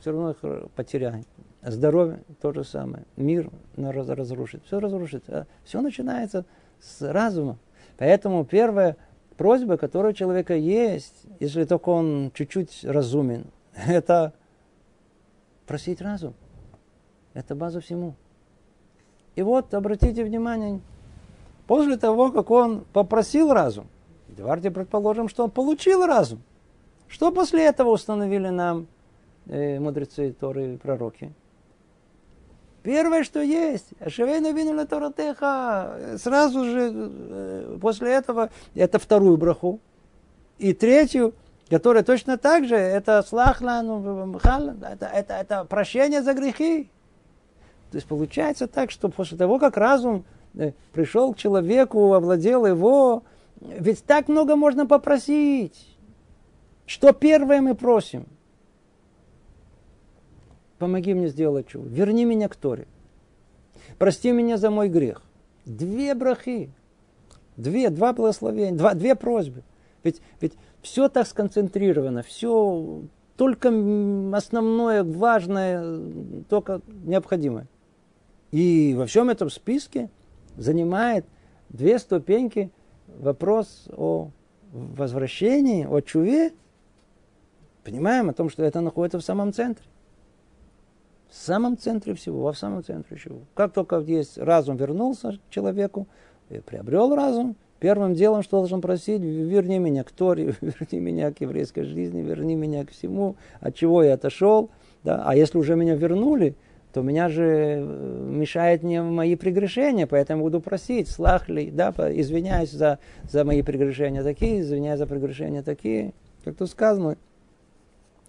все равно их потеряет. Здоровье то же самое. Мир разрушит. Все разрушит. А все начинается с разума. Поэтому первая просьба, которая у человека есть, если только он чуть-чуть разумен, это просить разум. Это база всему. И вот, обратите внимание, после того, как он попросил разум, давайте предположим, что он получил разум, что после этого установили нам э, мудрецы Торы пророки. Первое, что есть, Шевейна винула Торатеха, сразу же э, после этого, это вторую браху. И третью, которая точно так же, это слахлану, это, это, это прощение за грехи. То есть получается так, что после того, как разум э, пришел к человеку, овладел его, ведь так много можно попросить. Что первое мы просим? Помоги мне сделать чудо, верни меня к Торе, прости меня за мой грех. Две брахи, две, два благословения, два, две просьбы. Ведь, ведь все так сконцентрировано, все только основное, важное, только необходимое. И во всем этом списке занимает две ступеньки вопрос о возвращении, о чуве. Понимаем о том, что это находится в самом центре. В самом центре всего, во самом центре всего. Как только есть разум вернулся человеку, и приобрел разум, первым делом, что должен просить, верни меня к Торе, верни меня к еврейской жизни, верни меня к всему, от чего я отошел. Да? А если уже меня вернули, то меня же э, мешает мне мои прегрешения, поэтому буду просить, слахли, да, извиняюсь за, за мои прегрешения такие, извиняюсь за прегрешения такие. Как тут сказано,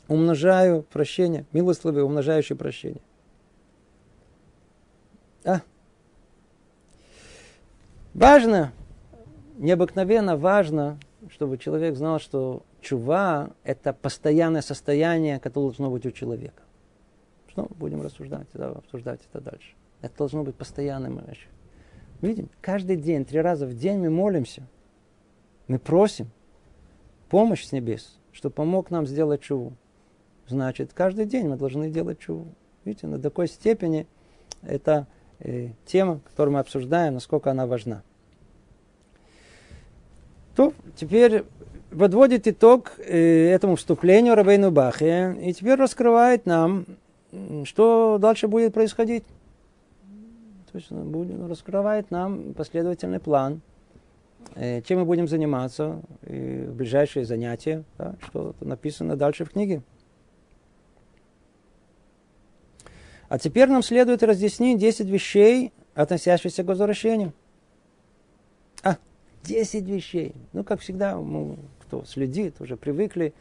умножаю прощение, милостливый, умножающий прощение. А? Важно, необыкновенно важно, чтобы человек знал, что чува – это постоянное состояние, которое должно быть у человека. Что будем рассуждать, да, обсуждать это дальше. Это должно быть постоянным. Видим, каждый день, три раза в день мы молимся. Мы просим помощь с небес, чтобы помог нам сделать чуву значит, каждый день мы должны делать чуву. Видите, на такой степени это э, тема, которую мы обсуждаем, насколько она важна. То теперь подводит итог э, этому вступлению Рабейну Бахе и теперь раскрывает нам, что дальше будет происходить. То есть он будет, раскрывает нам последовательный план, э, чем мы будем заниматься э, в ближайшие занятия, да, что написано дальше в книге. А теперь нам следует разъяснить 10 вещей, относящихся к возвращению. А, 10 вещей. Ну, как всегда, мы, кто следит, уже привыкли,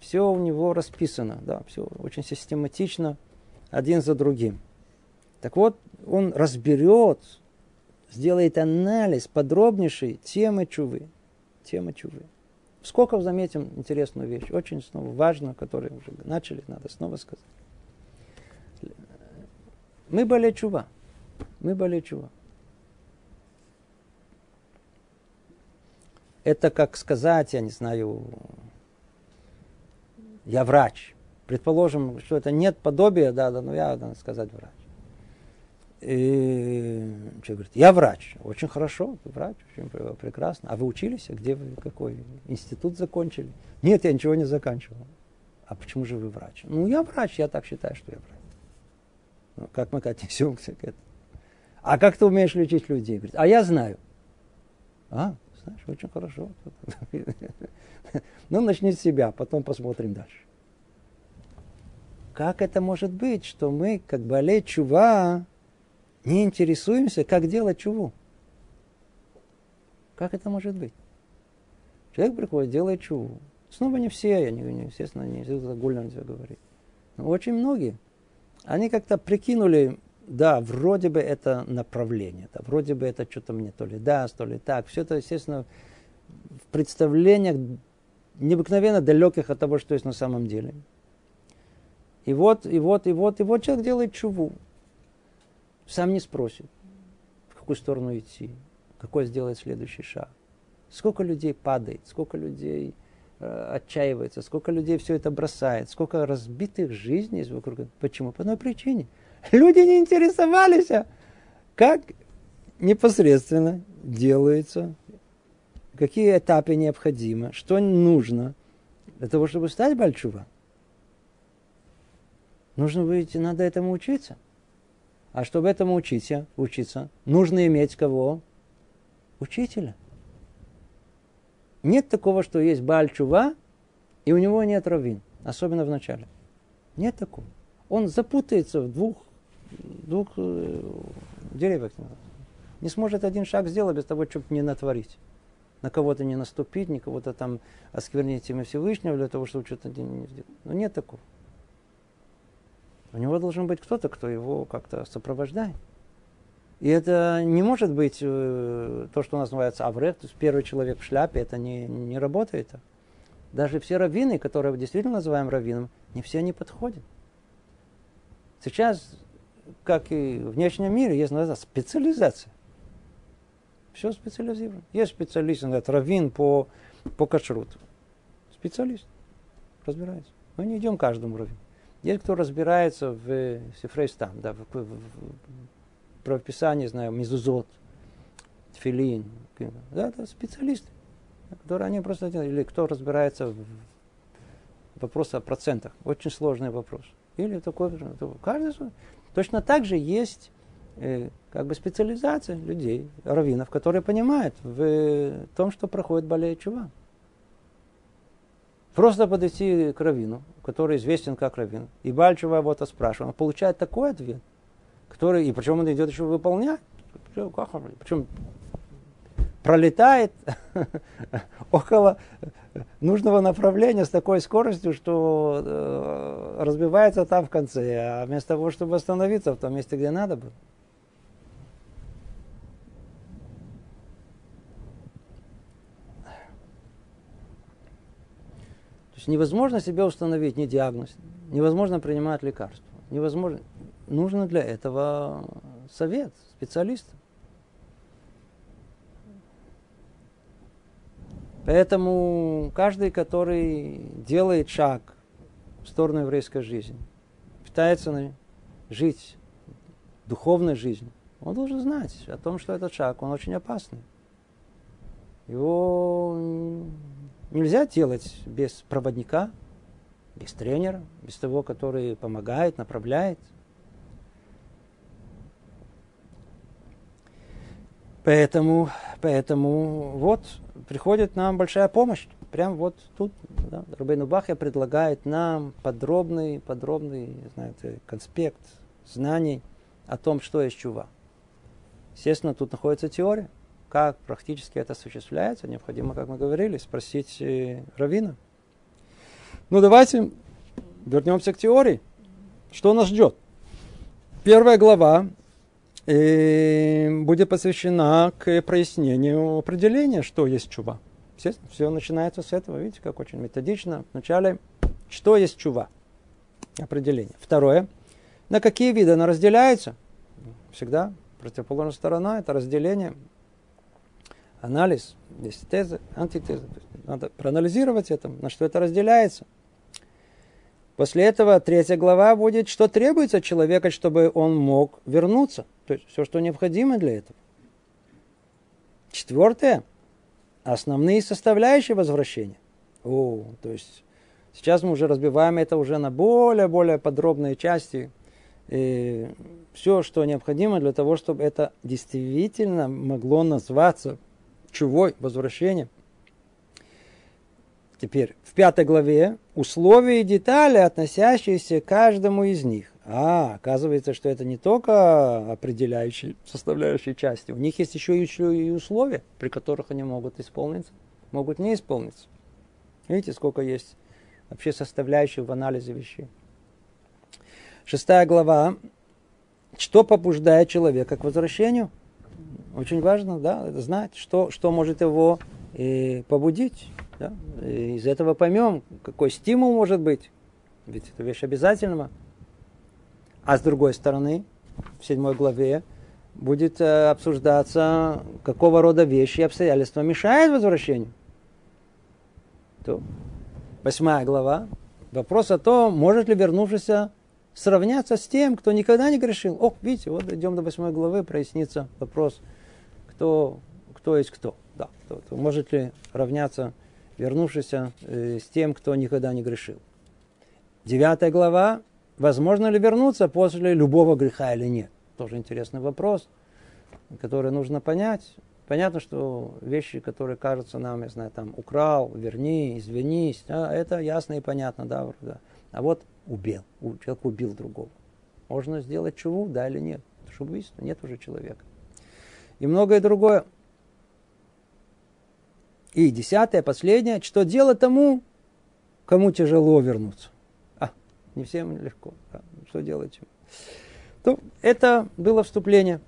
все у него расписано, да, все очень систематично, один за другим. Так вот, он разберет, сделает анализ подробнейший темы чувы. Темы чувы. Сколько заметим интересную вещь, очень снова важно, которую уже начали, надо снова сказать. Мы болеем чува. Мы болеем чува. Это как сказать, я не знаю, я врач. Предположим, что это нет подобия, да, да, но я, надо сказать, врач. И человек говорит, я врач. Очень хорошо, ты врач, очень прекрасно. А вы учились? А где вы, какой институт закончили? Нет, я ничего не заканчивал. А почему же вы врач? Ну, я врач, я так считаю, что я врач. Ну, как мы отнесемся к этому? А как ты умеешь лечить людей? Говорит, а я знаю. А, знаешь, очень хорошо. Ну, начни с себя, потом посмотрим дальше. Как это может быть, что мы, как болеть чува, не интересуемся, как делать чуву. Как это может быть? Человек приходит, делает чуву. Снова не все, я не, естественно, не загульно нельзя говорить. Но очень многие. Они как-то прикинули, да, вроде бы это направление, да, вроде бы это что-то мне то ли даст, то ли так. Все это, естественно, в представлениях необыкновенно далеких от того, что есть на самом деле. И вот, и вот, и вот, и вот человек делает чуву сам не спросит, в какую сторону идти, какой сделать следующий шаг. Сколько людей падает, сколько людей отчаивается, сколько людей все это бросает, сколько разбитых жизней вокруг. Почему? По одной причине. Люди не интересовались, а как непосредственно делается, какие этапы необходимы, что нужно для того, чтобы стать большого. Нужно быть, надо этому учиться. А чтобы этому учиться, учиться, нужно иметь кого? Учителя. Нет такого, что есть Бальчува, и у него нет раввин, особенно в начале. Нет такого. Он запутается в двух, двух э, деревьях. Не сможет один шаг сделать без того, чтобы не натворить. На кого-то не наступить, ни кого-то там осквернить имя Всевышнего для того, чтобы что-то не сделать. Но нет такого. У него должен быть кто-то, кто его как-то сопровождает. И это не может быть э, то, что у нас называется аврех, то есть первый человек в шляпе, это не, не работает. Даже все раввины, которые действительно называем раввином, не все они подходят. Сейчас, как и в внешнем мире, есть называется специализация. Все специализировано. Есть специалист, говорит, раввин по, по кашруту. Специалист. Разбирается. Мы не идем каждому раввину. Есть кто разбирается в Сифрейстам, да, в, в, в правописании, знаю, мезузот, тфилин, да, это специалисты, которые они просто делают, или кто разбирается в вопросе о процентах, очень сложный вопрос. Или такой, каждый Точно так же есть э, как бы специализация людей, раввинов, которые понимают в том, что проходит болея чува. Просто подойти к раввину, который известен как раввин, и Бальчева вот спрашивает, он получает такой ответ, который, и причем он идет еще выполнять. Причем пролетает около нужного направления с такой скоростью, что э, разбивается там в конце, а вместо того, чтобы остановиться в том месте, где надо было. То есть невозможно себе установить ни диагноз, невозможно принимать лекарства. Невозможно. Нужно для этого совет, специалиста. Поэтому каждый, который делает шаг в сторону еврейской жизни, пытается жить духовной жизнью, он должен знать о том, что этот шаг, он очень опасный. Его нельзя делать без проводника, без тренера, без того, который помогает, направляет. Поэтому, поэтому вот приходит нам большая помощь. Прям вот тут да, Рубейну Бахя предлагает нам подробный, подробный, знаю, конспект знаний о том, что есть чува. Естественно, тут находится теория. Как практически это осуществляется, необходимо, как мы говорили, спросить э, Равина. Ну, давайте вернемся к теории. Что нас ждет? Первая глава э, будет посвящена к прояснению определения, что есть чува. Естественно, все начинается с этого. Видите, как очень методично. Вначале, что есть чува? Определение. Второе. На какие виды она разделяется? Всегда противоположная сторона – это разделение, анализ, есть тезы, антитезы. Надо проанализировать это, на что это разделяется. После этого третья глава будет, что требуется человека, чтобы он мог вернуться. То есть все, что необходимо для этого. Четвертое – основные составляющие возвращения. О, то есть сейчас мы уже разбиваем это уже на более-более подробные части. И все, что необходимо для того, чтобы это действительно могло назваться чувой возвращением. Теперь, в пятой главе условия и детали, относящиеся к каждому из них. А, оказывается, что это не только определяющие составляющие части, у них есть еще и условия, при которых они могут исполниться, могут не исполниться. Видите, сколько есть вообще составляющих в анализе вещей. Шестая глава. Что побуждает человека к возвращению? Очень важно, да, знать, что, что может его и побудить. Да? И из этого поймем, какой стимул может быть. Ведь это вещь обязательного. А с другой стороны, в седьмой главе будет э, обсуждаться, какого рода вещи и обстоятельства мешают возвращению. То, восьмая глава. Вопрос о том, может ли вернувшийся сравняться с тем, кто никогда не грешил. О, видите, вот идем до восьмой главы, прояснится вопрос, кто, кто есть кто. Да, кто, кто, может ли равняться вернувшийся э, с тем, кто никогда не грешил. Девятая глава Возможно ли вернуться после любого греха или нет? Тоже интересный вопрос, который нужно понять. Понятно, что вещи, которые кажутся нам, я знаю, там, украл, верни, извинись, да, это ясно и понятно, да, да. А вот убил, человек убил другого. Можно сделать чуву, да или нет? Это же убийство, нет уже человека. И многое другое. И десятое, последнее, что делать тому, кому тяжело вернуться. Не всем легко. Да. Что делать? То это было вступление.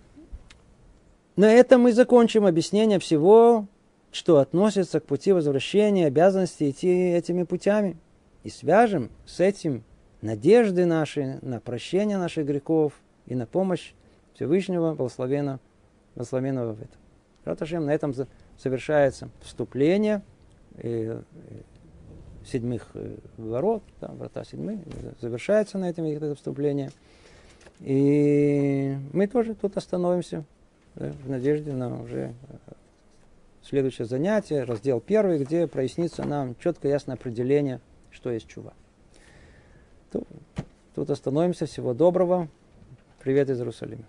На этом мы закончим объяснение всего, что относится к пути возвращения, обязанности идти этими путями. И свяжем с этим надежды наши на прощение наших грехов и на помощь Всевышнего Благословенного, Благословенного в этом. Раташем, на этом совершается вступление седьмых э, ворот, да, врата седьмые, завершается на этом это вступление. И мы тоже тут остановимся да, в надежде на уже э, следующее занятие, раздел первый, где прояснится нам четко ясное определение, что есть чува. Тут, тут остановимся. Всего доброго. Привет из Иерусалима.